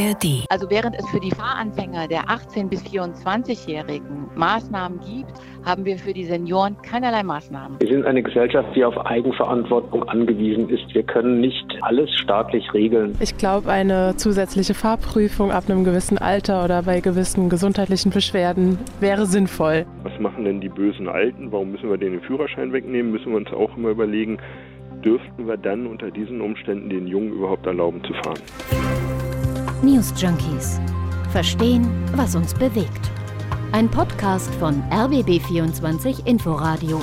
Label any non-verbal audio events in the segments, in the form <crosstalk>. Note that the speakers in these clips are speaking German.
ARD. Also während es für die Fahranfänger der 18- bis 24-Jährigen Maßnahmen gibt, haben wir für die Senioren keinerlei Maßnahmen. Wir sind eine Gesellschaft, die auf Eigenverantwortung angewiesen ist. Wir können nicht alles staatlich regeln. Ich glaube, eine zusätzliche Fahrprüfung ab einem gewissen Alter oder bei gewissen gesundheitlichen Beschwerden wäre sinnvoll. Was machen denn die bösen Alten? Warum müssen wir denen den Führerschein wegnehmen? Müssen wir uns auch immer überlegen, dürften wir dann unter diesen Umständen den Jungen überhaupt erlauben zu fahren? News Junkies. Verstehen, was uns bewegt. Ein Podcast von RBB24 Inforadio.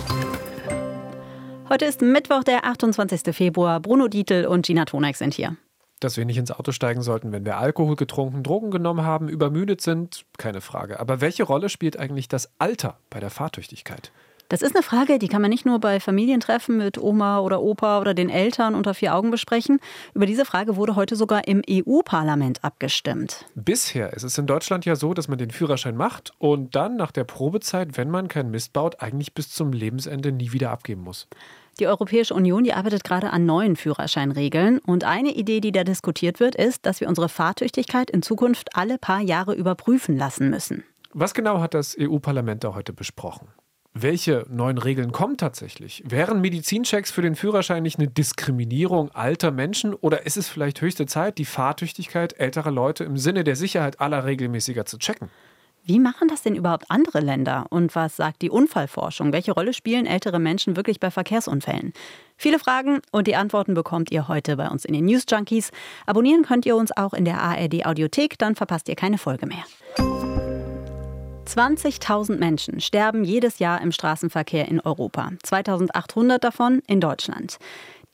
Heute ist Mittwoch, der 28. Februar. Bruno Dietl und Gina Tonek sind hier. Dass wir nicht ins Auto steigen sollten, wenn wir Alkohol getrunken, Drogen genommen haben, übermüdet sind, keine Frage. Aber welche Rolle spielt eigentlich das Alter bei der Fahrtüchtigkeit? Das ist eine Frage, die kann man nicht nur bei Familientreffen mit Oma oder Opa oder den Eltern unter vier Augen besprechen. Über diese Frage wurde heute sogar im EU-Parlament abgestimmt. Bisher ist es in Deutschland ja so, dass man den Führerschein macht und dann nach der Probezeit, wenn man keinen Mist baut, eigentlich bis zum Lebensende nie wieder abgeben muss. Die Europäische Union, die arbeitet gerade an neuen Führerscheinregeln. Und eine Idee, die da diskutiert wird, ist, dass wir unsere Fahrtüchtigkeit in Zukunft alle paar Jahre überprüfen lassen müssen. Was genau hat das EU-Parlament da heute besprochen? Welche neuen Regeln kommen tatsächlich? Wären Medizinchecks für den Führerschein nicht eine Diskriminierung alter Menschen oder ist es vielleicht höchste Zeit, die Fahrtüchtigkeit älterer Leute im Sinne der Sicherheit aller regelmäßiger zu checken? Wie machen das denn überhaupt andere Länder? Und was sagt die Unfallforschung? Welche Rolle spielen ältere Menschen wirklich bei Verkehrsunfällen? Viele Fragen und die Antworten bekommt ihr heute bei uns in den News Junkies. Abonnieren könnt ihr uns auch in der ARD Audiothek, dann verpasst ihr keine Folge mehr. 20.000 Menschen sterben jedes Jahr im Straßenverkehr in Europa, 2.800 davon in Deutschland.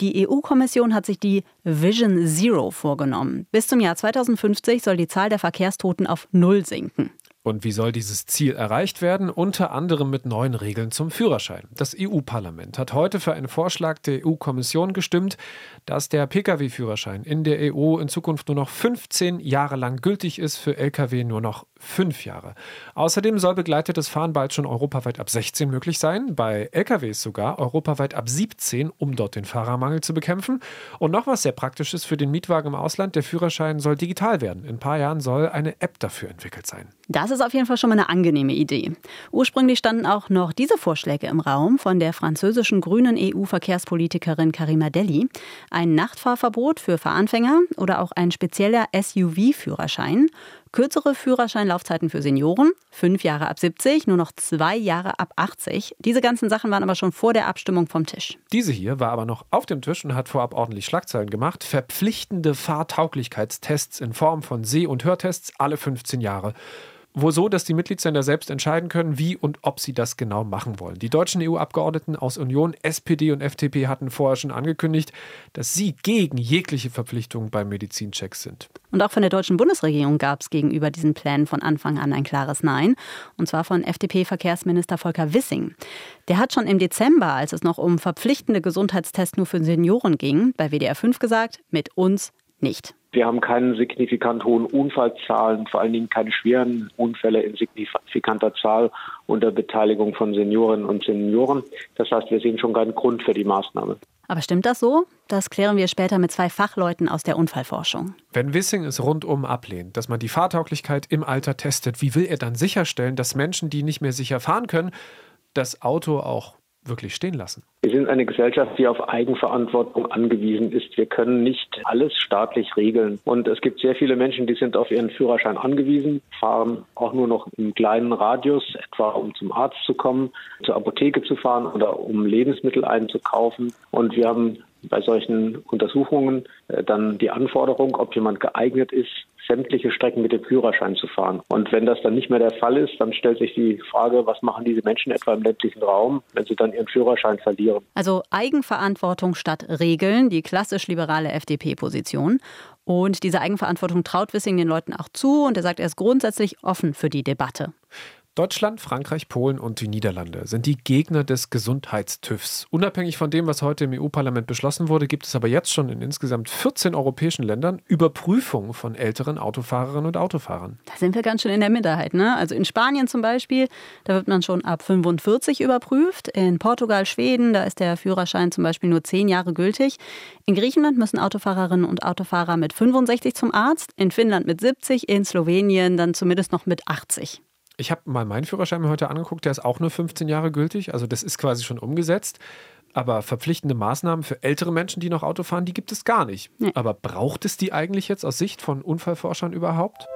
Die EU-Kommission hat sich die Vision Zero vorgenommen. Bis zum Jahr 2050 soll die Zahl der Verkehrstoten auf Null sinken. Und wie soll dieses Ziel erreicht werden? Unter anderem mit neuen Regeln zum Führerschein. Das EU-Parlament hat heute für einen Vorschlag der EU-Kommission gestimmt, dass der Pkw-Führerschein in der EU in Zukunft nur noch 15 Jahre lang gültig ist, für Lkw nur noch fünf Jahre. Außerdem soll begleitetes Fahren bald schon europaweit ab 16 möglich sein, bei Lkws sogar europaweit ab 17, um dort den Fahrermangel zu bekämpfen. Und noch was sehr praktisches für den Mietwagen im Ausland, der Führerschein soll digital werden. In ein paar Jahren soll eine App dafür entwickelt sein. Das ist auf jeden Fall schon mal eine angenehme Idee. Ursprünglich standen auch noch diese Vorschläge im Raum von der französischen grünen EU-Verkehrspolitikerin Karima Deli. Ein Nachtfahrverbot für Fahranfänger oder auch ein spezieller SUV-Führerschein. Kürzere Führerscheinlaufzeiten für Senioren, fünf Jahre ab 70, nur noch zwei Jahre ab 80. Diese ganzen Sachen waren aber schon vor der Abstimmung vom Tisch. Diese hier war aber noch auf dem Tisch und hat vorab ordentlich Schlagzeilen gemacht. Verpflichtende Fahrtauglichkeitstests in Form von Seh- und Hörtests alle 15 Jahre wohl so, dass die Mitgliedsländer selbst entscheiden können, wie und ob sie das genau machen wollen. Die deutschen EU-Abgeordneten aus Union, SPD und FDP hatten vorher schon angekündigt, dass sie gegen jegliche Verpflichtungen beim Medizinchecks sind. Und auch von der deutschen Bundesregierung gab es gegenüber diesen Plänen von Anfang an ein klares Nein. Und zwar von FDP-Verkehrsminister Volker Wissing. Der hat schon im Dezember, als es noch um verpflichtende Gesundheitstests nur für Senioren ging, bei WDR 5 gesagt, mit uns nicht. Wir haben keine signifikant hohen Unfallzahlen, vor allen Dingen keine schweren Unfälle in signifikanter Zahl unter Beteiligung von Seniorinnen und Senioren. Das heißt, wir sehen schon keinen Grund für die Maßnahme. Aber stimmt das so? Das klären wir später mit zwei Fachleuten aus der Unfallforschung. Wenn Wissing es rundum ablehnt, dass man die Fahrtauglichkeit im Alter testet, wie will er dann sicherstellen, dass Menschen, die nicht mehr sicher fahren können, das Auto auch wirklich stehen lassen? Wir sind eine Gesellschaft, die auf Eigenverantwortung angewiesen ist. Wir können nicht alles staatlich regeln. Und es gibt sehr viele Menschen, die sind auf ihren Führerschein angewiesen, fahren auch nur noch im kleinen Radius, etwa um zum Arzt zu kommen, zur Apotheke zu fahren oder um Lebensmittel einzukaufen. Und wir haben bei solchen Untersuchungen äh, dann die Anforderung, ob jemand geeignet ist, sämtliche Strecken mit dem Führerschein zu fahren. Und wenn das dann nicht mehr der Fall ist, dann stellt sich die Frage, was machen diese Menschen etwa im ländlichen Raum, wenn sie dann ihren Führerschein verlieren. Also Eigenverantwortung statt Regeln, die klassisch liberale FDP-Position. Und diese Eigenverantwortung traut Wissing den Leuten auch zu und er sagt, er ist grundsätzlich offen für die Debatte. Deutschland, Frankreich, Polen und die Niederlande sind die Gegner des Gesundheitstüvs. Unabhängig von dem, was heute im EU-Parlament beschlossen wurde, gibt es aber jetzt schon in insgesamt 14 europäischen Ländern Überprüfungen von älteren Autofahrerinnen und Autofahrern. Da sind wir ganz schön in der Minderheit. Ne? Also in Spanien zum Beispiel, da wird man schon ab 45 überprüft. In Portugal, Schweden, da ist der Führerschein zum Beispiel nur 10 Jahre gültig. In Griechenland müssen Autofahrerinnen und Autofahrer mit 65 zum Arzt, in Finnland mit 70, in Slowenien dann zumindest noch mit 80. Ich habe mal meinen Führerschein mir heute angeguckt, der ist auch nur 15 Jahre gültig. Also das ist quasi schon umgesetzt. Aber verpflichtende Maßnahmen für ältere Menschen, die noch Auto fahren, die gibt es gar nicht. Nee. Aber braucht es die eigentlich jetzt aus Sicht von Unfallforschern überhaupt?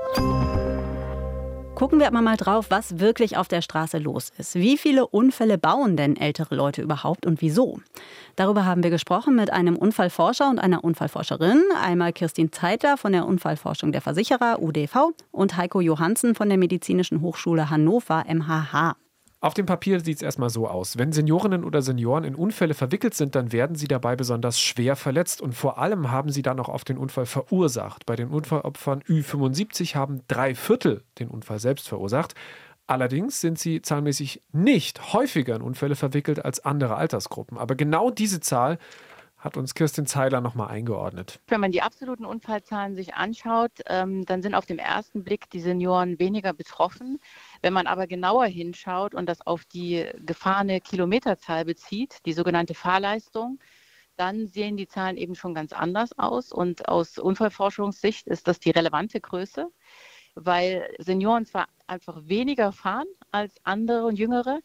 Gucken wir aber mal drauf, was wirklich auf der Straße los ist. Wie viele Unfälle bauen denn ältere Leute überhaupt und wieso? Darüber haben wir gesprochen mit einem Unfallforscher und einer Unfallforscherin. Einmal Kirstin Zeitler von der Unfallforschung der Versicherer UDV und Heiko Johansen von der Medizinischen Hochschule Hannover MHH. Auf dem Papier sieht es erstmal so aus. Wenn Seniorinnen oder Senioren in Unfälle verwickelt sind, dann werden sie dabei besonders schwer verletzt und vor allem haben sie dann auch oft den Unfall verursacht. Bei den Unfallopfern Ü75 haben drei Viertel den Unfall selbst verursacht. Allerdings sind sie zahlenmäßig nicht häufiger in Unfälle verwickelt als andere Altersgruppen. Aber genau diese Zahl hat uns Kirstin Zeiler nochmal eingeordnet. Wenn man die absoluten Unfallzahlen sich anschaut, ähm, dann sind auf den ersten Blick die Senioren weniger betroffen. Wenn man aber genauer hinschaut und das auf die gefahrene Kilometerzahl bezieht, die sogenannte Fahrleistung, dann sehen die Zahlen eben schon ganz anders aus. Und aus Unfallforschungssicht ist das die relevante Größe, weil Senioren zwar einfach weniger fahren als andere und Jüngere,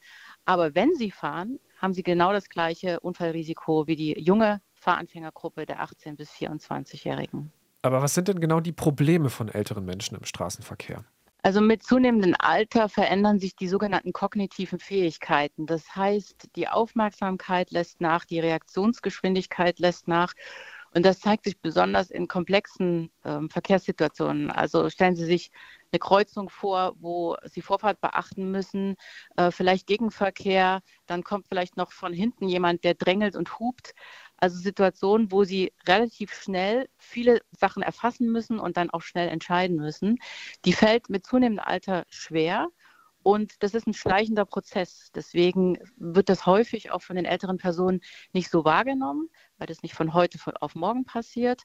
aber wenn sie fahren, haben sie genau das gleiche Unfallrisiko wie die junge Fahranfängergruppe der 18- bis 24-Jährigen. Aber was sind denn genau die Probleme von älteren Menschen im Straßenverkehr? Also mit zunehmendem Alter verändern sich die sogenannten kognitiven Fähigkeiten. Das heißt, die Aufmerksamkeit lässt nach, die Reaktionsgeschwindigkeit lässt nach. Und das zeigt sich besonders in komplexen äh, Verkehrssituationen. Also stellen Sie sich eine Kreuzung vor, wo Sie Vorfahrt beachten müssen, äh, vielleicht Gegenverkehr, dann kommt vielleicht noch von hinten jemand, der drängelt und hupt. Also Situationen, wo sie relativ schnell viele Sachen erfassen müssen und dann auch schnell entscheiden müssen. Die fällt mit zunehmendem Alter schwer. Und das ist ein schleichender Prozess. Deswegen wird das häufig auch von den älteren Personen nicht so wahrgenommen, weil das nicht von heute auf morgen passiert.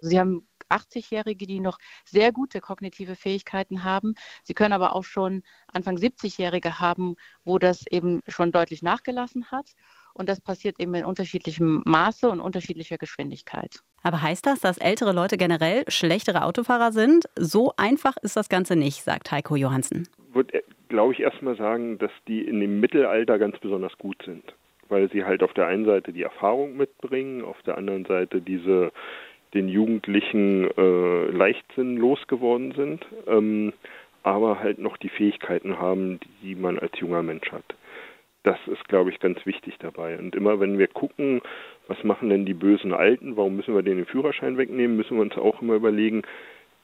Sie haben 80-Jährige, die noch sehr gute kognitive Fähigkeiten haben. Sie können aber auch schon Anfang 70-Jährige haben, wo das eben schon deutlich nachgelassen hat. Und das passiert eben in unterschiedlichem Maße und unterschiedlicher Geschwindigkeit. Aber heißt das, dass ältere Leute generell schlechtere Autofahrer sind? So einfach ist das Ganze nicht, sagt Heiko Johansen. Ich würde, glaube ich, erstmal sagen, dass die in dem Mittelalter ganz besonders gut sind. Weil sie halt auf der einen Seite die Erfahrung mitbringen, auf der anderen Seite diese den Jugendlichen äh, Leichtsinn losgeworden sind, ähm, aber halt noch die Fähigkeiten haben, die man als junger Mensch hat das ist, glaube ich, ganz wichtig dabei. Und immer wenn wir gucken, was machen denn die bösen Alten, warum müssen wir denen den Führerschein wegnehmen, müssen wir uns auch immer überlegen,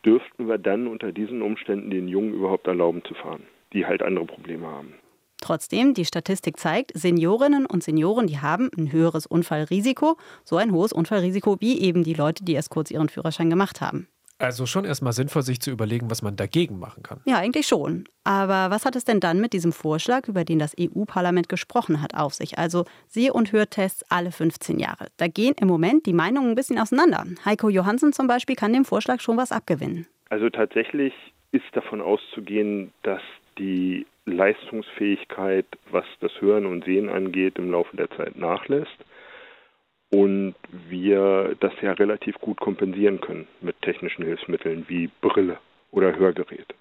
dürften wir dann unter diesen Umständen den Jungen überhaupt erlauben zu fahren, die halt andere Probleme haben. Trotzdem, die Statistik zeigt, Seniorinnen und Senioren, die haben ein höheres Unfallrisiko, so ein hohes Unfallrisiko wie eben die Leute, die erst kurz ihren Führerschein gemacht haben. Also schon erstmal sinnvoll, sich zu überlegen, was man dagegen machen kann. Ja, eigentlich schon. Aber was hat es denn dann mit diesem Vorschlag, über den das EU-Parlament gesprochen hat, auf sich? Also Seh- und Hörtests alle 15 Jahre. Da gehen im Moment die Meinungen ein bisschen auseinander. Heiko Johansen zum Beispiel kann dem Vorschlag schon was abgewinnen. Also tatsächlich ist davon auszugehen, dass die Leistungsfähigkeit, was das Hören und Sehen angeht, im Laufe der Zeit nachlässt und wir das ja relativ gut kompensieren können mit technischen Hilfsmitteln wie Brille oder Hörgerät.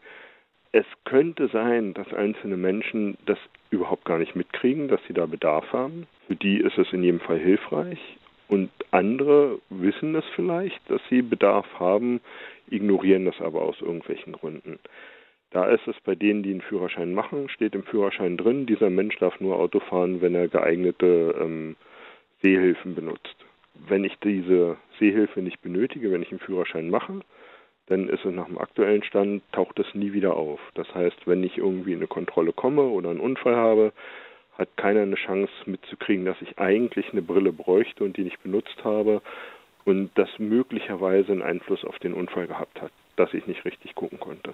Es könnte sein, dass einzelne Menschen das überhaupt gar nicht mitkriegen, dass sie da Bedarf haben. Für die ist es in jedem Fall hilfreich. Und andere wissen es vielleicht, dass sie Bedarf haben, ignorieren das aber aus irgendwelchen Gründen. Da ist es bei denen, die einen Führerschein machen, steht im Führerschein drin, dieser Mensch darf nur Auto fahren, wenn er geeignete ähm, Sehhilfen benutzt. Wenn ich diese Sehhilfe nicht benötige, wenn ich einen Führerschein mache, dann ist es nach dem aktuellen Stand, taucht es nie wieder auf. Das heißt, wenn ich irgendwie in eine Kontrolle komme oder einen Unfall habe, hat keiner eine Chance mitzukriegen, dass ich eigentlich eine Brille bräuchte und die nicht benutzt habe und das möglicherweise einen Einfluss auf den Unfall gehabt hat, dass ich nicht richtig gucken konnte.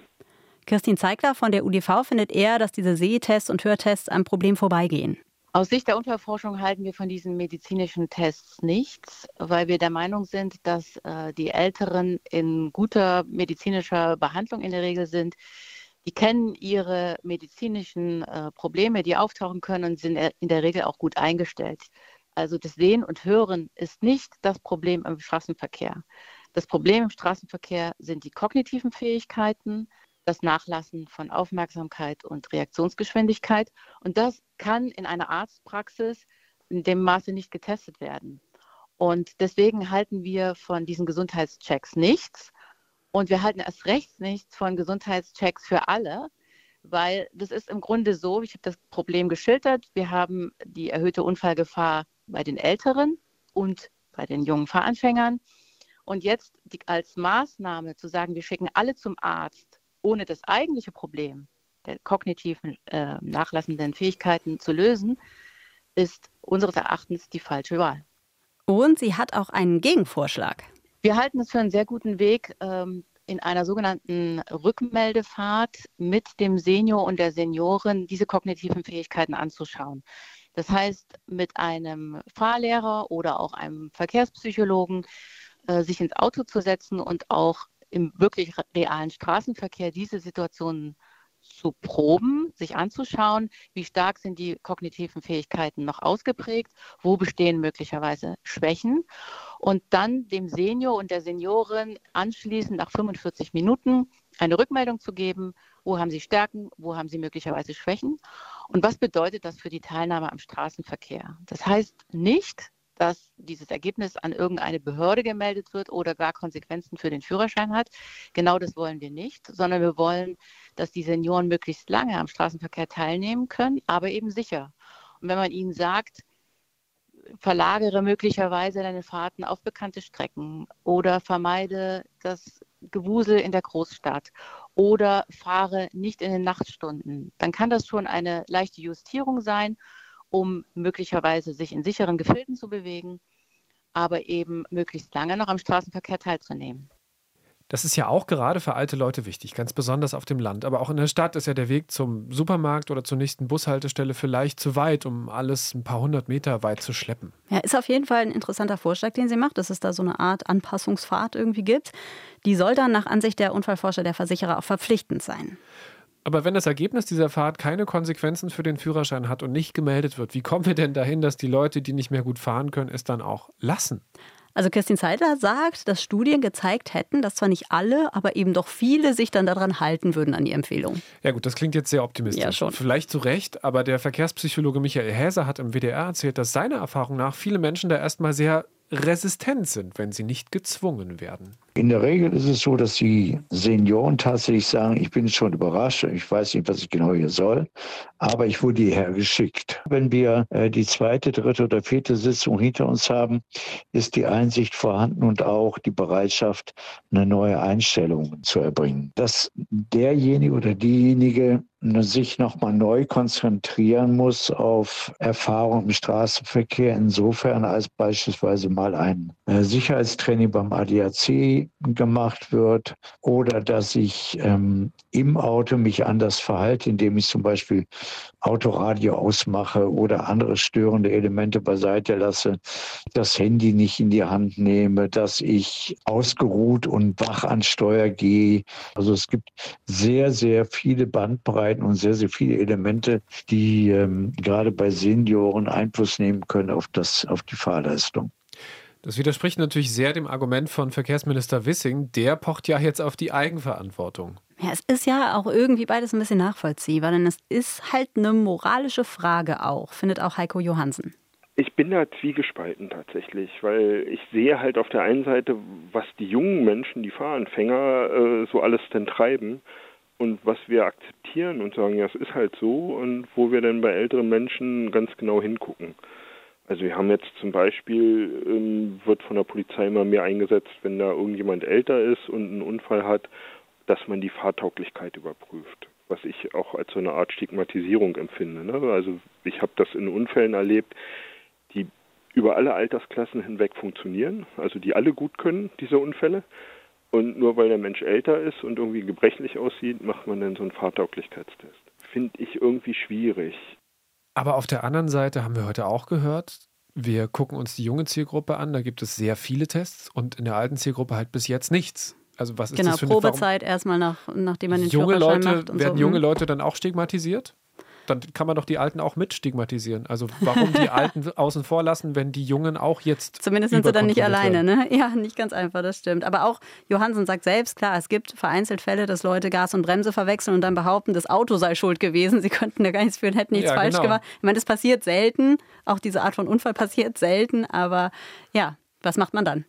Kirstin Zeigler von der UDV findet eher, dass diese Sehtests und Hörtests am Problem vorbeigehen. Aus Sicht der Unfallforschung halten wir von diesen medizinischen Tests nichts, weil wir der Meinung sind, dass äh, die Älteren in guter medizinischer Behandlung in der Regel sind. Die kennen ihre medizinischen äh, Probleme, die auftauchen können und sind in der Regel auch gut eingestellt. Also das Sehen und Hören ist nicht das Problem im Straßenverkehr. Das Problem im Straßenverkehr sind die kognitiven Fähigkeiten, das Nachlassen von Aufmerksamkeit und Reaktionsgeschwindigkeit. Und das kann in einer Arztpraxis in dem Maße nicht getestet werden. Und deswegen halten wir von diesen Gesundheitschecks nichts. Und wir halten erst recht nichts von Gesundheitschecks für alle, weil das ist im Grunde so, ich habe das Problem geschildert, wir haben die erhöhte Unfallgefahr bei den Älteren und bei den jungen Fahranfängern. Und jetzt die, als Maßnahme zu sagen, wir schicken alle zum Arzt, ohne das eigentliche Problem der kognitiven äh, nachlassenden Fähigkeiten zu lösen, ist unseres Erachtens die falsche Wahl. Und sie hat auch einen Gegenvorschlag. Wir halten es für einen sehr guten Weg, ähm, in einer sogenannten Rückmeldefahrt mit dem Senior und der Seniorin diese kognitiven Fähigkeiten anzuschauen. Das heißt, mit einem Fahrlehrer oder auch einem Verkehrspsychologen äh, sich ins Auto zu setzen und auch im wirklich realen Straßenverkehr diese Situationen zu proben, sich anzuschauen, wie stark sind die kognitiven Fähigkeiten noch ausgeprägt, wo bestehen möglicherweise Schwächen und dann dem Senior und der Seniorin anschließend nach 45 Minuten eine Rückmeldung zu geben, wo haben sie Stärken, wo haben sie möglicherweise Schwächen und was bedeutet das für die Teilnahme am Straßenverkehr. Das heißt nicht, dass dieses Ergebnis an irgendeine Behörde gemeldet wird oder gar Konsequenzen für den Führerschein hat. Genau das wollen wir nicht, sondern wir wollen, dass die Senioren möglichst lange am Straßenverkehr teilnehmen können, aber eben sicher. Und wenn man ihnen sagt, verlagere möglicherweise deine Fahrten auf bekannte Strecken oder vermeide das Gewusel in der Großstadt oder fahre nicht in den Nachtstunden, dann kann das schon eine leichte Justierung sein um möglicherweise sich in sicheren Gefilden zu bewegen, aber eben möglichst lange noch am Straßenverkehr teilzunehmen. Das ist ja auch gerade für alte Leute wichtig, ganz besonders auf dem Land. Aber auch in der Stadt ist ja der Weg zum Supermarkt oder zur nächsten Bushaltestelle vielleicht zu weit, um alles ein paar hundert Meter weit zu schleppen. Ja, ist auf jeden Fall ein interessanter Vorschlag, den sie macht, dass es da so eine Art Anpassungsfahrt irgendwie gibt. Die soll dann nach Ansicht der Unfallforscher der Versicherer auch verpflichtend sein. Aber wenn das Ergebnis dieser Fahrt keine Konsequenzen für den Führerschein hat und nicht gemeldet wird, wie kommen wir denn dahin, dass die Leute, die nicht mehr gut fahren können, es dann auch lassen? Also Kirstin Zeidler sagt, dass Studien gezeigt hätten, dass zwar nicht alle, aber eben doch viele sich dann daran halten würden an die Empfehlung. Ja gut, das klingt jetzt sehr optimistisch. Ja, schon. Vielleicht zu Recht, aber der Verkehrspsychologe Michael Häser hat im WDR erzählt, dass seiner Erfahrung nach viele Menschen da erstmal sehr resistent sind, wenn sie nicht gezwungen werden. In der Regel ist es so, dass die Senioren tatsächlich sagen, ich bin schon überrascht, ich weiß nicht, was ich genau hier soll, aber ich wurde hierher geschickt. Wenn wir äh, die zweite, dritte oder vierte Sitzung hinter uns haben, ist die Einsicht vorhanden und auch die Bereitschaft, eine neue Einstellung zu erbringen. Dass derjenige oder diejenige sich nochmal neu konzentrieren muss auf Erfahrung im Straßenverkehr, insofern als beispielsweise mal ein äh, Sicherheitstraining beim ADAC gemacht wird oder dass ich ähm, im Auto mich anders verhalte, indem ich zum Beispiel Autoradio ausmache oder andere störende Elemente beiseite lasse, das Handy nicht in die Hand nehme, dass ich ausgeruht und wach an Steuer gehe. Also es gibt sehr, sehr viele Bandbreiten und sehr, sehr viele Elemente, die ähm, gerade bei Senioren Einfluss nehmen können auf, das, auf die Fahrleistung. Das widerspricht natürlich sehr dem Argument von Verkehrsminister Wissing. Der pocht ja jetzt auf die Eigenverantwortung. Ja, es ist ja auch irgendwie beides ein bisschen nachvollziehbar, denn es ist halt eine moralische Frage auch, findet auch Heiko Johansen. Ich bin da zwiegespalten tatsächlich, weil ich sehe halt auf der einen Seite, was die jungen Menschen, die Fahranfänger äh, so alles denn treiben und was wir akzeptieren und sagen, ja, es ist halt so und wo wir dann bei älteren Menschen ganz genau hingucken. Also wir haben jetzt zum Beispiel, ähm, wird von der Polizei immer mehr eingesetzt, wenn da irgendjemand älter ist und einen Unfall hat, dass man die Fahrtauglichkeit überprüft, was ich auch als so eine Art Stigmatisierung empfinde. Ne? Also ich habe das in Unfällen erlebt, die über alle Altersklassen hinweg funktionieren, also die alle gut können, diese Unfälle. Und nur weil der Mensch älter ist und irgendwie gebrechlich aussieht, macht man dann so einen Fahrtauglichkeitstest. Finde ich irgendwie schwierig. Aber auf der anderen Seite haben wir heute auch gehört, wir gucken uns die junge Zielgruppe an, da gibt es sehr viele Tests und in der alten Zielgruppe halt bis jetzt nichts. Also was ist genau, das für eine Probezeit erstmal nach, nachdem man den junge Führerschein Leute, macht und Werden so. junge Mhm. Leute dann auch stigmatisiert? Dann kann man doch die Alten auch mit stigmatisieren. Also warum die <laughs> Alten außen vor lassen, wenn die Jungen auch jetzt Zumindest sind sie dann nicht alleine, ne? <laughs> Ja, nicht ganz einfach, das stimmt. Aber auch Johansen sagt selbst, klar, es gibt vereinzelt Fälle, dass Leute Gas und Bremse verwechseln und dann behaupten, das Auto sei schuld gewesen. Sie könnten da gar nichts für und hätten nichts Ja, falsch genau. gemacht. Ich meine, das passiert selten. Auch diese Art von Unfall passiert selten. Aber ja, was macht man dann?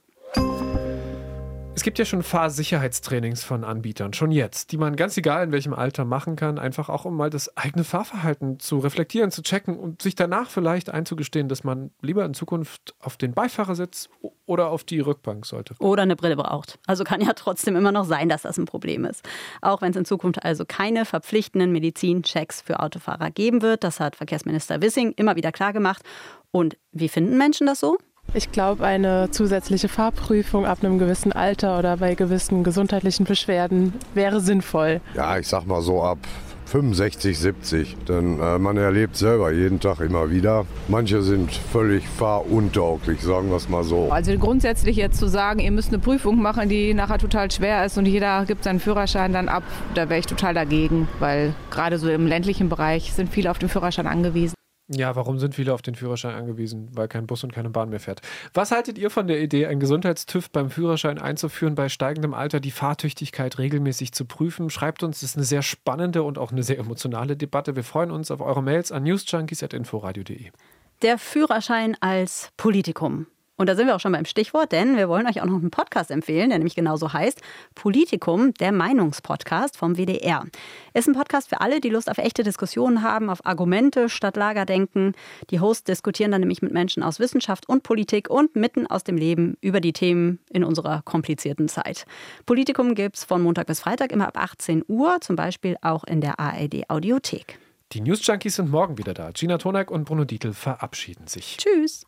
Es gibt ja schon Fahrsicherheitstrainings von Anbietern, schon jetzt, die man ganz egal in welchem Alter machen kann, einfach auch um mal das eigene Fahrverhalten zu reflektieren, zu checken und sich danach vielleicht einzugestehen, dass man lieber in Zukunft auf den Beifahrersitz oder auf die Rückbank sollte. Oder eine Brille braucht. Also kann ja trotzdem immer noch sein, dass das ein Problem ist. Auch wenn es in Zukunft also keine verpflichtenden Medizinchecks für Autofahrer geben wird. Das hat Verkehrsminister Wissing immer wieder klargemacht. Und wie finden Menschen das so? Ich glaube, eine zusätzliche Fahrprüfung ab einem gewissen Alter oder bei gewissen gesundheitlichen Beschwerden wäre sinnvoll. Ja, ich sag mal so ab 65, 70. Denn äh, man erlebt selber jeden Tag immer wieder. Manche sind völlig fahruntauglich, sagen wir es mal so. Also grundsätzlich jetzt zu sagen, ihr müsst eine Prüfung machen, die nachher total schwer ist und jeder gibt seinen Führerschein dann ab, da wäre ich total dagegen, weil gerade so im ländlichen Bereich sind viele auf den Führerschein angewiesen. Ja, warum sind viele auf den Führerschein angewiesen? Weil kein Bus und keine Bahn mehr fährt. Was haltet ihr von der Idee, ein Gesundheitstüv beim Führerschein einzuführen, bei steigendem Alter die Fahrtüchtigkeit regelmäßig zu prüfen? Schreibt uns, das ist eine sehr spannende und auch eine sehr emotionale Debatte. Wir freuen uns auf eure Mails an newsjunkies.inforadio.de. Der Führerschein als Politikum. Und da sind wir auch schon beim Stichwort, denn wir wollen euch auch noch einen Podcast empfehlen, der nämlich genauso heißt Politikum, der Meinungspodcast vom WDR. Ist ein Podcast für alle, die Lust auf echte Diskussionen haben, auf Argumente statt Lagerdenken. Die Hosts diskutieren dann nämlich mit Menschen aus Wissenschaft und Politik und mitten aus dem Leben über die Themen in unserer komplizierten Zeit. Politikum gibt's von Montag bis Freitag immer ab 18 Uhr, zum Beispiel auch in der ARD Audiothek. Die News Junkies sind morgen wieder da. Gina Tonak und Bruno Dietl verabschieden sich. Tschüss.